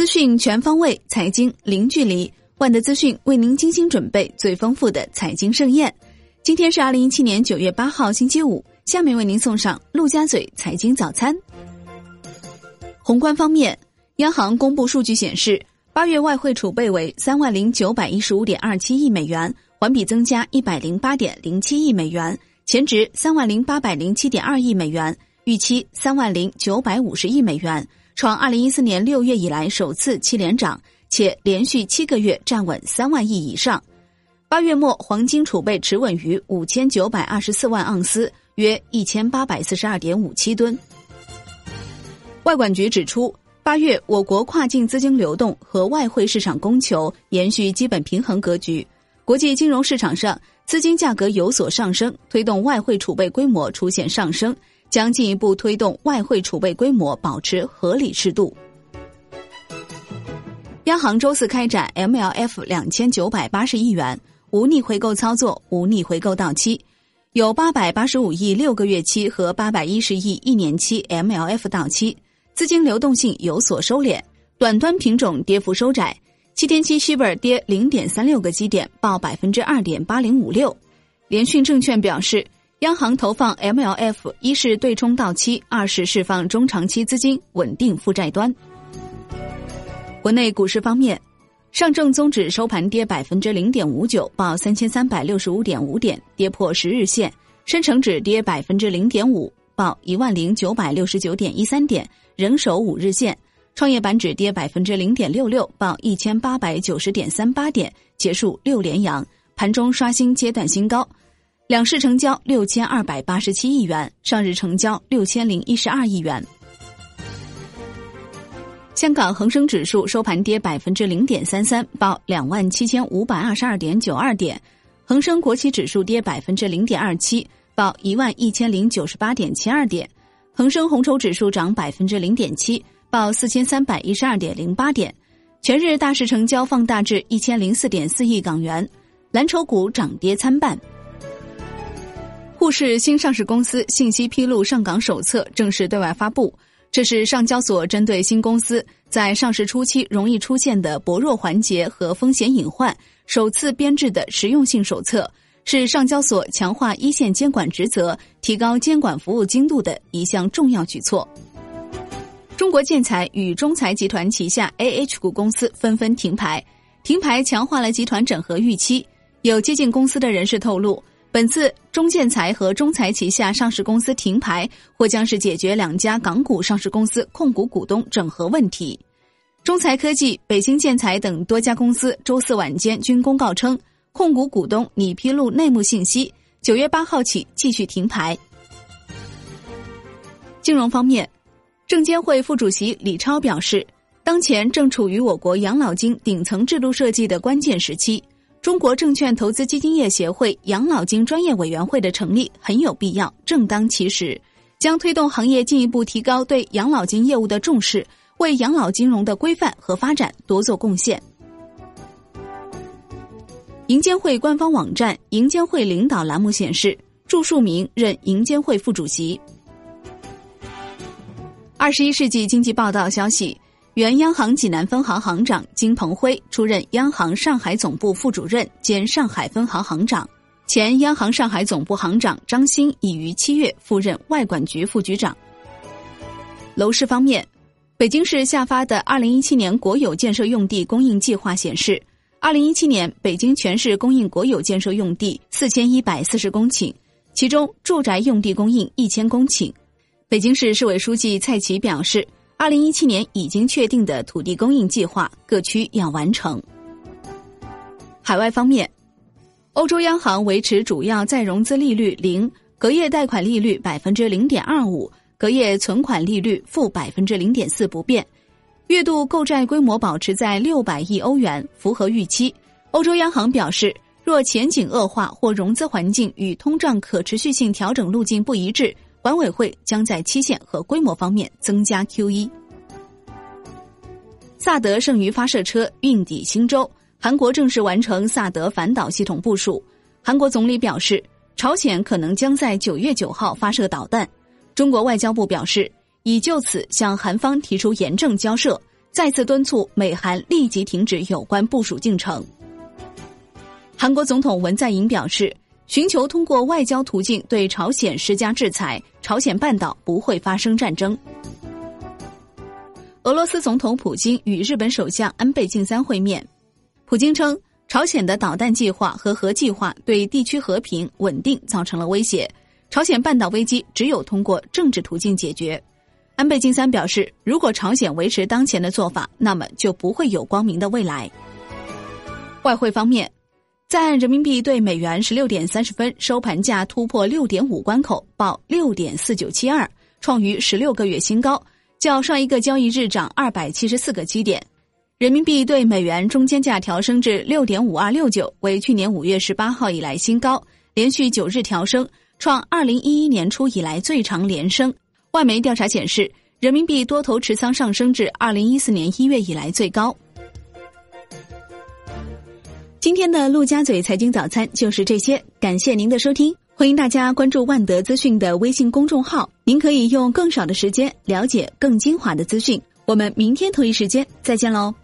资讯全方位财经零距离万德资讯为您精心准备最丰富的财经盛宴。今天是二零一七年九月八号星期五下面为您送上陆家嘴财经早餐。宏观方面央行公布数据显示八月外汇储备为三万零九百一十五点二七亿美元环比增加一百零八点零七亿美元前值三万零八百零七点二亿美元预期三万零九百五十亿美元。创二零一四年六月以来首次七连涨，且连续七个月站稳三万亿以上。八月末黄金储备持稳于五千九百二十四万盎司，约一千八百四十二点五七吨。外管局指出，八月我国跨境资金流动和外汇市场供求延续基本平衡格局，国际金融市场上资金价格有所上升，推动外汇储备规模出现上升。将进一步推动外汇储备规模保持合理适度。央行周四开展 MLF 两千九百八十亿元无逆回购操作，无逆回购到期，有八百八十五亿六个月期和八百一十亿一年期 MLF 到期，资金流动性有所收敛，短端品种跌幅收窄，七天期 s h i b r 跌零点三六个基点，报百分之二点八零五六。联讯证券表示。央行投放 MLF，一是对冲到期，二是释放中长期资金，稳定负债端。国内股市方面，上证综指收盘跌百分之零点五九，报三千三百六十五点五点，跌破十日线；深成指跌百分之零点五，报一万零九百六十九点一三点，仍守五日线；创业板指跌百分之零点六六，报一千八百九十点三八点，结束六连阳，盘中刷新阶段新高。两市成交六千二百八十七亿元，上日成交六千零一十二亿元。香港恒生指数收盘跌百分之零点三三，报两万七千五百二十二点九二点；恒生国企指数跌百分之零点二七，报一万一千零九十八点七二点；恒生红筹指数涨百分之零点七，报四千三百一十二点零八点。全日大市成交放大至一千零四点四亿港元，蓝筹股涨跌参半。沪市新上市公司信息披露上岗手册正式对外发布，这是上交所针对新公司在上市初期容易出现的薄弱环节和风险隐患首次编制的实用性手册，是上交所强化一线监管职责、提高监管服务精度的一项重要举措。中国建材与中材集团旗下 A H 股公司纷纷停牌，停牌强化了集团整合预期。有接近公司的人士透露。本次中建材和中材旗下上市公司停牌，或将是解决两家港股上市公司控股股东整合问题。中材科技、北京建材等多家公司周四晚间均公告称，控股股东拟披露内幕信息，九月八号起继续停牌。金融方面，证监会副主席李超表示，当前正处于我国养老金顶层制度设计的关键时期。中国证券投资基金业协会养老金专业委员会的成立很有必要，正当其时，将推动行业进一步提高对养老金业务的重视，为养老金融的规范和发展多做贡献。银监会官方网站“银监会领导”栏目显示，祝树明任银监会副主席。二十一世纪经济报道消息。原央行济南分行行长金鹏辉出任央行上海总部副主任兼上海分行行长，前央行上海总部行长张欣已于七月赴任外管局副局长。楼市方面，北京市下发的二零一七年国有建设用地供应计划显示，二零一七年北京全市供应国有建设用地四千一百四十公顷，其中住宅用地供应一千公顷。北京市市委书记蔡奇表示。二零一七年已经确定的土地供应计划，各区要完成。海外方面，欧洲央行维持主要再融资利率零，隔夜贷款利率百分之零点二五，隔夜存款利率负百分之零点四不变。月度购债规模保持在六百亿欧元，符合预期。欧洲央行表示，若前景恶化或融资环境与通胀可持续性调整路径不一致。管委会将在期限和规模方面增加 Q 一。萨德剩余发射车运抵新州，韩国正式完成萨德反导系统部署。韩国总理表示，朝鲜可能将在九月九号发射导弹。中国外交部表示，已就此向韩方提出严正交涉，再次敦促美韩立即停止有关部署进程。韩国总统文在寅表示，寻求通过外交途径对朝鲜施加制裁，朝鲜半岛不会发生战争。俄罗斯总统普京与日本首相安倍晋三会面，普京称，朝鲜的导弹计划和核计划对地区和平稳定造成了威胁，朝鲜半岛危机只有通过政治途径解决。安倍晋三表示，如果朝鲜维持当前的做法，那么就不会有光明的未来。外汇方面，在岸人民币对美元十六点三十分收盘价突破六点五关口，报六点四九七二，创于十六个月新高，较上一个交易日涨二百七十四个基点。人民币对美元中间价调升至六点五二六九，为去年五月十八号以来新高，连续九日调升，创二零一一年初以来最长连升。外媒调查显示，人民币多头持仓上升至二零一四年一月以来最高。今天的陆家嘴财经早餐就是这些，感谢您的收听，欢迎大家关注万德资讯的微信公众号，您可以用更少的时间了解更精华的资讯。我们明天同一时间再见喽。